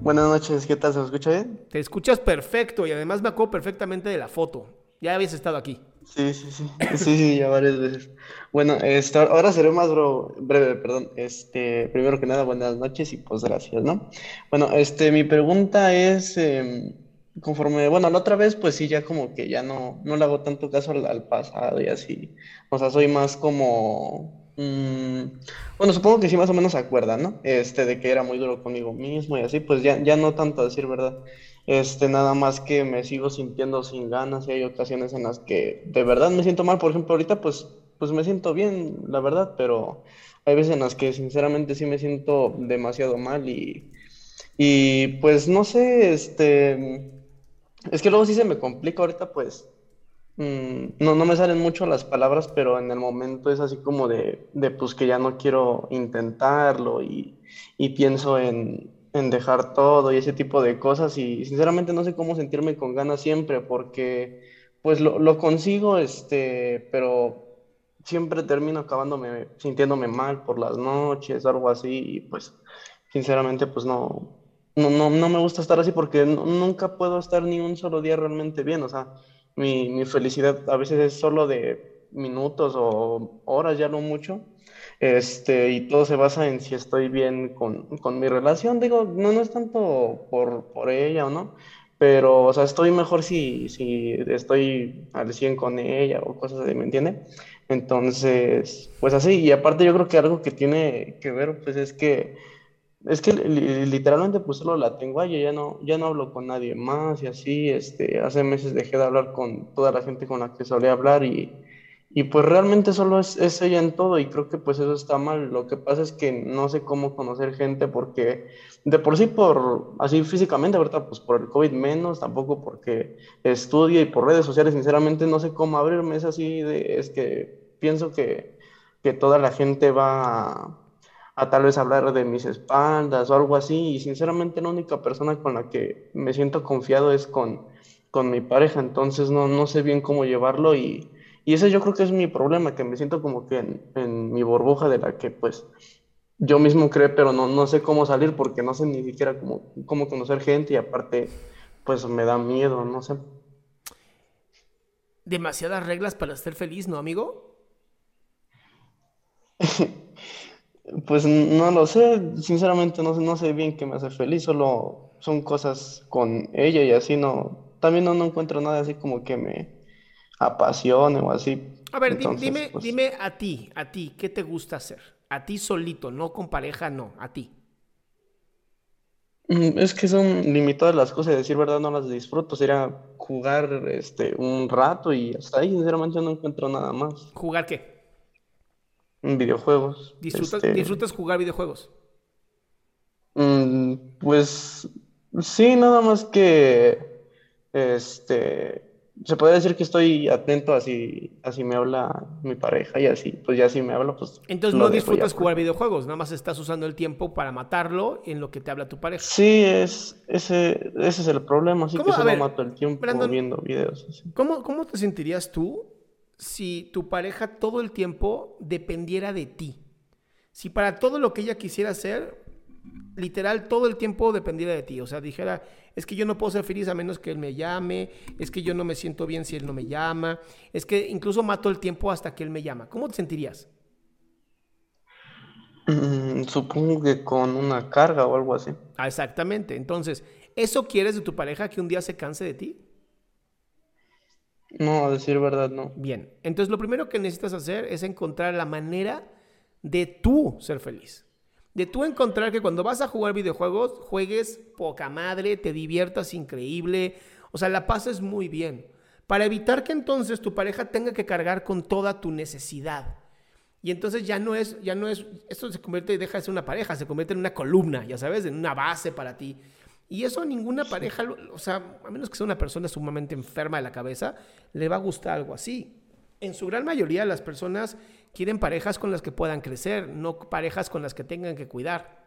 Buenas noches, ¿qué tal? ¿Se me escucha bien? Te escuchas perfecto y además me acuerdo perfectamente de la foto. Ya habías estado aquí. Sí, sí, sí. Sí, sí, ya varias veces. Bueno, este, ahora seré más bro- breve, perdón. Este, primero que nada, buenas noches y pues gracias, ¿no? Bueno, este, mi pregunta es, em, conforme, bueno, la otra vez, pues sí, ya como que ya no, no le hago tanto caso al, al pasado y así. O sea, soy más como, bueno, supongo que sí más o menos se acuerdan, ¿no? Este, de que era muy duro conmigo mismo y así, pues ya, ya no tanto a decir verdad. Este, nada más que me sigo sintiendo sin ganas y hay ocasiones en las que de verdad me siento mal. Por ejemplo, ahorita pues, pues me siento bien, la verdad, pero hay veces en las que sinceramente sí me siento demasiado mal y, y pues no sé, este, es que luego sí se me complica ahorita pues, mm, no, no me salen mucho las palabras, pero en el momento es así como de, de pues que ya no quiero intentarlo y, y pienso en, en dejar todo y ese tipo de cosas. Y sinceramente no sé cómo sentirme con ganas siempre porque pues lo, lo consigo, este, pero siempre termino acabándome sintiéndome mal por las noches, algo así. Y pues sinceramente pues no, no, no, no me gusta estar así porque nu- nunca puedo estar ni un solo día realmente bien, o sea, mi, mi felicidad a veces es solo de minutos o horas, ya no mucho. Este, y todo se basa en si estoy bien con, con mi relación. Digo, no, no es tanto por, por ella o no, pero, o sea, estoy mejor si, si estoy al 100 con ella o cosas así, ¿me entiende? Entonces, pues así, y aparte yo creo que algo que tiene que ver, pues es que, es que li- literalmente pues solo la tengo a ella, ya no, ya no hablo con nadie más y así, este, hace meses dejé de hablar con toda la gente con la que solía hablar y, y pues realmente solo es, es ella en todo y creo que pues eso está mal. Lo que pasa es que no sé cómo conocer gente porque de por sí por así físicamente, ahorita pues por el COVID menos, tampoco porque estudio y por redes sociales, sinceramente no sé cómo abrirme, es así de, es que pienso que, que toda la gente va a, a tal vez hablar de mis espaldas o algo así y sinceramente la única persona con la que me siento confiado es con, con mi pareja, entonces no, no sé bien cómo llevarlo y... Y ese yo creo que es mi problema, que me siento como que en, en mi burbuja de la que pues yo mismo creo, pero no, no sé cómo salir porque no sé ni siquiera cómo, cómo conocer gente y aparte pues me da miedo, no sé. Demasiadas reglas para ser feliz, ¿no, amigo? Pues no lo sé, sinceramente no, sé- no sé bien qué me hace feliz, solo son cosas con ella y así no, también no, no encuentro nada así como que me apasione o así. A ver, Entonces, dime, pues, dime a ti, a ti, ¿qué te gusta hacer? A ti solito, no con pareja, no, a ti. Mm, Es que son limitadas las cosas, decir verdad no las disfruto, sería jugar este un rato y hasta ahí sinceramente no encuentro nada más. ¿Jugar qué? Videojuegos. ¿Disfrutas, Este, disfrutas jugar videojuegos? mm, pues sí, nada más que este se puede decir que estoy atento así, así me habla mi pareja y así, pues ya si me habla, pues... Entonces no disfrutas jugar videojuegos, nada más estás usando el tiempo para matarlo en lo que te habla tu pareja. Sí, es, ese, ese es el problema, así ¿Cómo? que solo ver, mato el tiempo Brandon, viendo videos. así. ¿Cómo, ¿Cómo te sentirías tú si tu pareja todo el tiempo dependiera de ti? Si para todo lo que ella quisiera hacer, literal, todo el tiempo dependiera de ti. O sea, dijera, es que yo no puedo ser feliz a menos que él me llame, es que yo no me siento bien si él no me llama, es que incluso mato el tiempo hasta que él me llama. ¿Cómo te sentirías? Mm, supongo que con una carga o algo así. Ah, exactamente. Entonces, ¿eso quieres de tu pareja que un día se canse de ti? No, a decir verdad, no. Bien, entonces lo primero que necesitas hacer es encontrar la manera de tú ser feliz. De tú encontrar que cuando vas a jugar videojuegos, juegues poca madre, te diviertas increíble, o sea, la pases muy bien. Para evitar que entonces tu pareja tenga que cargar con toda tu necesidad. Y entonces ya no es, ya no es, esto se convierte, deja de ser una pareja, se convierte en una columna, ya sabes, en una base para ti. Y eso a ninguna pareja, o sea, a menos que sea una persona sumamente enferma de la cabeza, le va a gustar algo así. En su gran mayoría las personas quieren parejas con las que puedan crecer, no parejas con las que tengan que cuidar.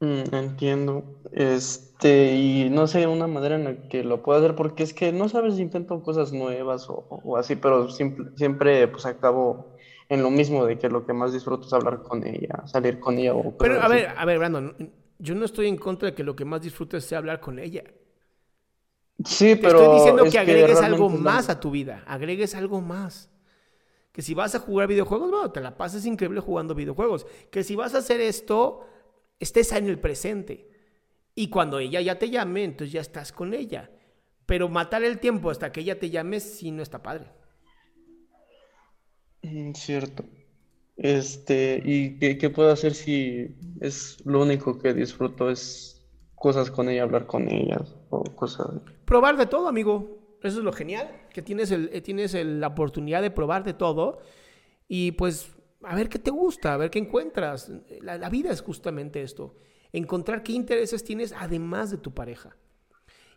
Mm, entiendo. Este, y no sé, una manera en la que lo puedo hacer, porque es que no sabes si intento cosas nuevas o, o así, pero simple- siempre pues acabo en lo mismo de que lo que más disfruto es hablar con ella, salir con ella o Pero a así. ver, a ver, Brandon, yo no estoy en contra de que lo que más disfrutes sea hablar con ella. Sí, Te pero estoy diciendo es que agregues algo más a tu vida, agregues algo más. Que si vas a jugar videojuegos, bueno, te la pases increíble jugando videojuegos. Que si vas a hacer esto, estés en el presente. Y cuando ella ya te llame, entonces ya estás con ella. Pero matar el tiempo hasta que ella te llame, sí no está padre. Mm, Cierto. Este, ¿y qué, puedo hacer si es lo único que disfruto es cosas con ella, hablar con ellas o cosas? Probar de todo, amigo. Eso es lo genial, que tienes, el, eh, tienes el- la oportunidad de probar de todo y pues a ver qué te gusta, a ver qué encuentras. La, la vida es justamente esto, encontrar qué intereses tienes además de tu pareja.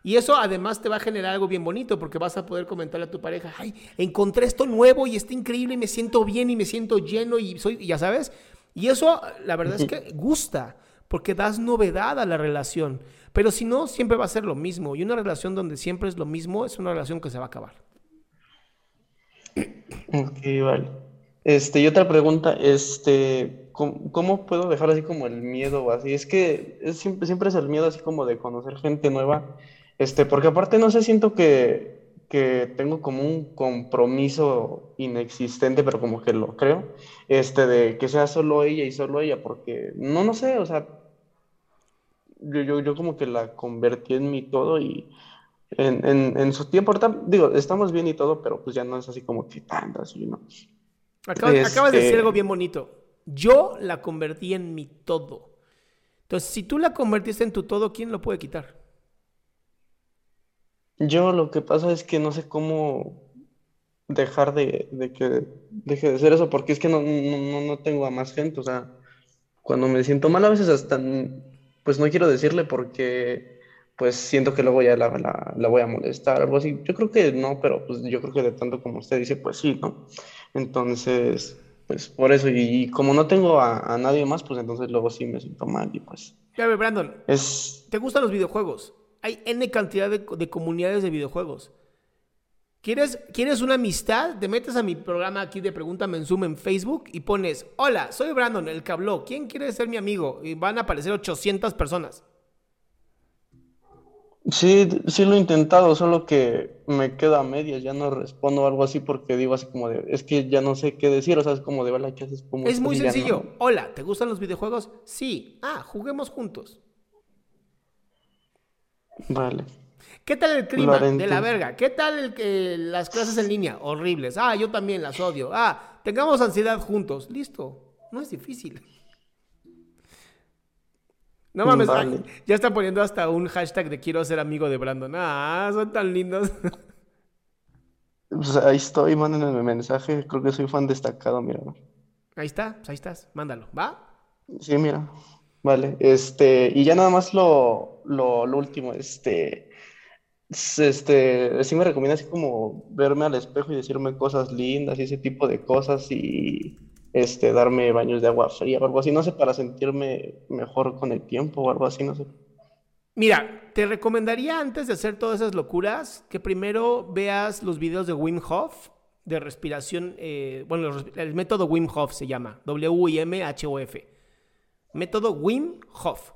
Y eso además te va a generar algo bien bonito porque vas a poder comentarle a tu pareja, ay, encontré esto nuevo y está increíble y me siento bien y me siento lleno y soy, ya sabes. Y eso, la verdad es que gusta porque das novedad a la relación. Pero si no, siempre va a ser lo mismo. Y una relación donde siempre es lo mismo es una relación que se va a acabar. Ok, vale. Este, y otra pregunta, este, ¿cómo, cómo puedo dejar así como el miedo o así? Es que es siempre, siempre es el miedo así como de conocer gente nueva, este, porque aparte no sé, siento que, que tengo como un compromiso inexistente, pero como que lo creo, este, de que sea solo ella y solo ella, porque no, no sé, o sea, yo, yo, yo como que la convertí en mi todo y en, en, en su tiempo, ahorita, digo, estamos bien y todo, pero pues ya no es así como que tanto así, ¿no? Acabas, acabas de decir Este- algo bien bonito. Yo la convertí en mi todo. Entonces, si tú la convertiste en tu todo, ¿quién lo puede quitar? Yo lo que pasa es que no sé cómo dejar de, de que deje de ser eso, porque es que no, no, no- tengo a más gente, o sea, cuando me siento mal a veces hasta, pues no quiero decirle porque pues siento que luego ya la, la, la voy a molestar, algo así. Yo creo que no, pero pues yo creo que de tanto como usted dice, pues sí, ¿no? Entonces, pues por eso, y, y como no tengo a, a nadie más, pues entonces luego sí me siento mal y pues Ya Brandon, es... ¿te gustan los videojuegos? Hay N cantidad de, de comunidades de videojuegos. ¿Quieres, ¿Quieres una amistad? Te metes a mi programa aquí de Pregúntame en Zoom en Facebook y pones, hola, soy Brandon, el que habló. ¿Quién quiere ser mi amigo? Y van a aparecer 800 personas. Sí, sí lo he intentado, solo que me quedo a medias, ya no respondo algo así porque digo así como de, es que ya no sé qué decir, o sea, es como de, ¿verdad? ¿Qué haces? ¿Cómo Es muy sencillo. no. Hola, ¿te gustan los videojuegos? Sí. Ah, juguemos juntos. Vale. ¿Qué tal el clima? De la verga. ¿Qué tal el las clases en línea? Horribles. Ah, yo también las odio. Ah, tengamos ansiedad juntos. Listo. No es difícil. No mames, Vale. ya están poniendo hasta un hashtag de quiero ser amigo de Brandon. Ah, son tan lindos. Pues ahí estoy, mándenme mensaje, creo que soy fan destacado, mira. Ahí está, pues ahí estás. Mándalo. ¿Va? Sí, mira. Vale, este, y ya nada más lo, lo, último, este, este, sí me recomienda así como verme al espejo y decirme cosas lindas y ese tipo de cosas y este, darme baños de agua fría o algo así, no sé, para sentirme mejor con el tiempo o algo así, no sé. Mira, te recomendaría antes de hacer todas esas locuras que primero veas los videos de Wim Hof de respiración, eh, bueno, el método Wim Hof se llama, W-I-M-H-O-F. Método Wim Hof.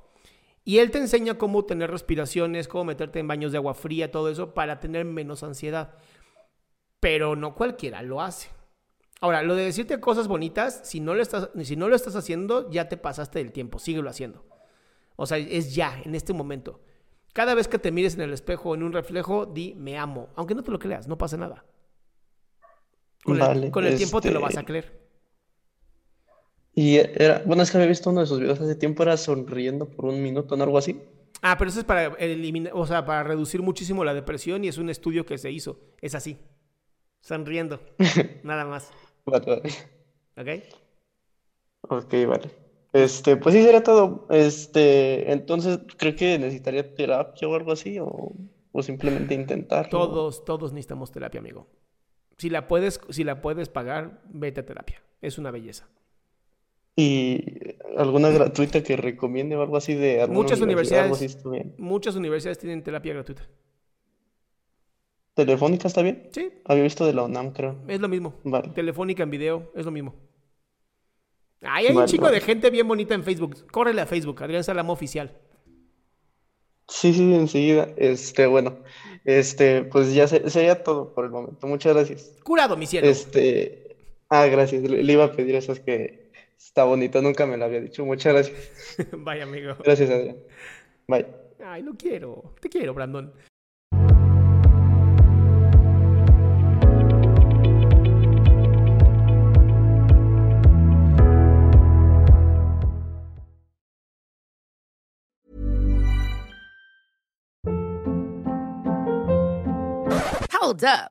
Y él te enseña cómo tener respiraciones, cómo meterte en baños de agua fría, todo eso para tener menos ansiedad. Pero no cualquiera lo hace. Ahora, lo de decirte cosas bonitas, si no lo estás, si no lo estás haciendo, ya te pasaste del tiempo, síguelo haciendo. O sea, es ya, en este momento. Cada vez que te mires en el espejo o en un reflejo, di me amo. Aunque no te lo creas, no pasa nada. Con el, tiempo te lo vas a este, creer. Y era, bueno, es que había visto uno de sus videos hace tiempo, era sonriendo por un minuto, ¿no? Algo así. Ah, pero eso es para eliminar, o sea, para reducir muchísimo la depresión y es un estudio que se hizo. Es así. Sonriendo. Nada más. Vale, ¿Ok? Ok, vale. Este, pues sí, sería todo. Este, entonces, ¿creo que necesitaría terapia o algo así? ¿O, o simplemente intentar? Todos, todos necesitamos terapia, amigo. Si la puedes, si la puedes pagar, vete a terapia. Es una belleza. ¿Y alguna gratuita que recomiende o algo así de muchas universidades? muchas universidades tienen terapia gratuita. ¿Telefónica está bien? Sí. Había visto de la UNAM, creo. Es lo mismo. Telefónica en video, es lo mismo. hay un chico de gente bien bonita en Facebook. Córrele a Facebook, Adrián Salamo Oficial. Sí, sí, enseguida. Este, bueno, este, pues ya sería todo por el momento. Muchas gracias. Curado, mi cielo. Este, ah, gracias. Le, le iba a pedir esas que Está bonito, nunca me lo había dicho. Muchas gracias. Bye, amigo. Gracias, Adrián. Bye. Ay, no quiero. Te quiero, Brandon. Hold up.